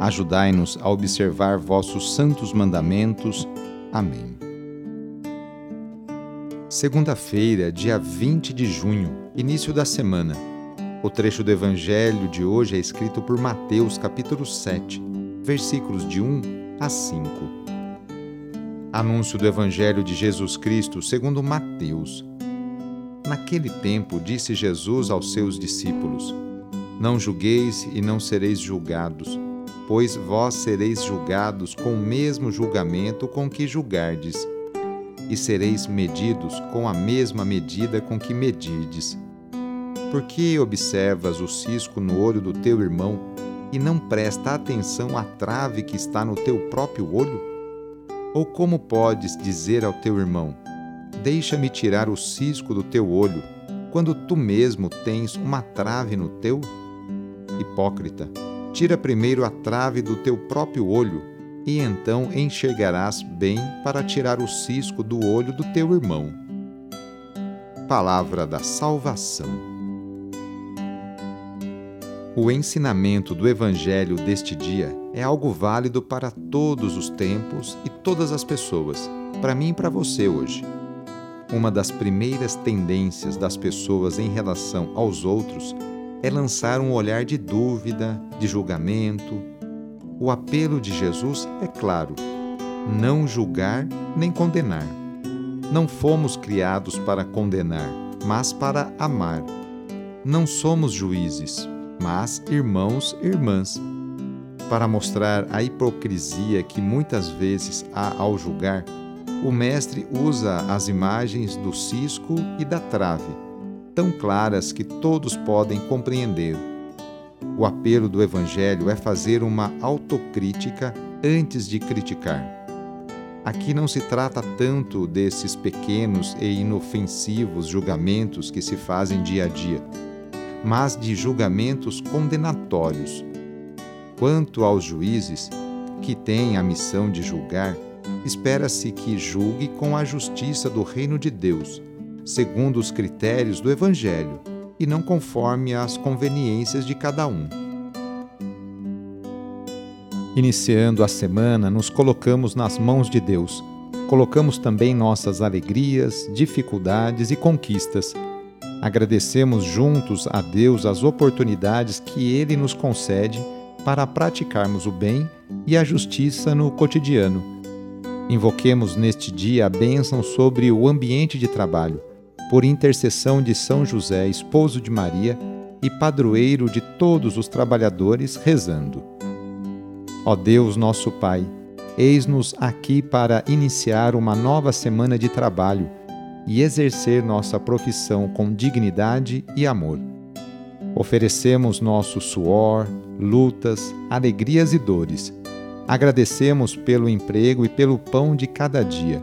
Ajudai-nos a observar vossos santos mandamentos. Amém. Segunda-feira, dia 20 de junho, início da semana. O trecho do Evangelho de hoje é escrito por Mateus, capítulo 7, versículos de 1 a 5. Anúncio do Evangelho de Jesus Cristo segundo Mateus. Naquele tempo, disse Jesus aos seus discípulos: Não julgueis e não sereis julgados pois vós sereis julgados com o mesmo julgamento com que julgardes, e sereis medidos com a mesma medida com que medirdes. Por que observas o cisco no olho do teu irmão e não presta atenção à trave que está no teu próprio olho? Ou como podes dizer ao teu irmão: Deixa-me tirar o cisco do teu olho, quando tu mesmo tens uma trave no teu? Hipócrita, Tira primeiro a trave do teu próprio olho, e então enxergarás bem para tirar o cisco do olho do teu irmão. Palavra da Salvação. O ensinamento do Evangelho deste dia é algo válido para todos os tempos e todas as pessoas, para mim e para você hoje. Uma das primeiras tendências das pessoas em relação aos outros é lançar um olhar de dúvida, de julgamento. O apelo de Jesus é claro: não julgar nem condenar. Não fomos criados para condenar, mas para amar. Não somos juízes, mas irmãos e irmãs. Para mostrar a hipocrisia que muitas vezes há ao julgar, o Mestre usa as imagens do cisco e da trave tão claras que todos podem compreender. O apelo do Evangelho é fazer uma autocrítica antes de criticar. Aqui não se trata tanto desses pequenos e inofensivos julgamentos que se fazem dia a dia, mas de julgamentos condenatórios. Quanto aos juízes, que têm a missão de julgar, espera-se que julgue com a justiça do reino de Deus segundo os critérios do Evangelho e não conforme as conveniências de cada um. Iniciando a semana, nos colocamos nas mãos de Deus. Colocamos também nossas alegrias, dificuldades e conquistas. Agradecemos juntos a Deus as oportunidades que Ele nos concede para praticarmos o bem e a justiça no cotidiano. Invoquemos neste dia a bênção sobre o ambiente de trabalho por intercessão de São José, esposo de Maria e padroeiro de todos os trabalhadores, rezando. Ó Deus, nosso Pai, eis-nos aqui para iniciar uma nova semana de trabalho e exercer nossa profissão com dignidade e amor. Oferecemos nosso suor, lutas, alegrias e dores. Agradecemos pelo emprego e pelo pão de cada dia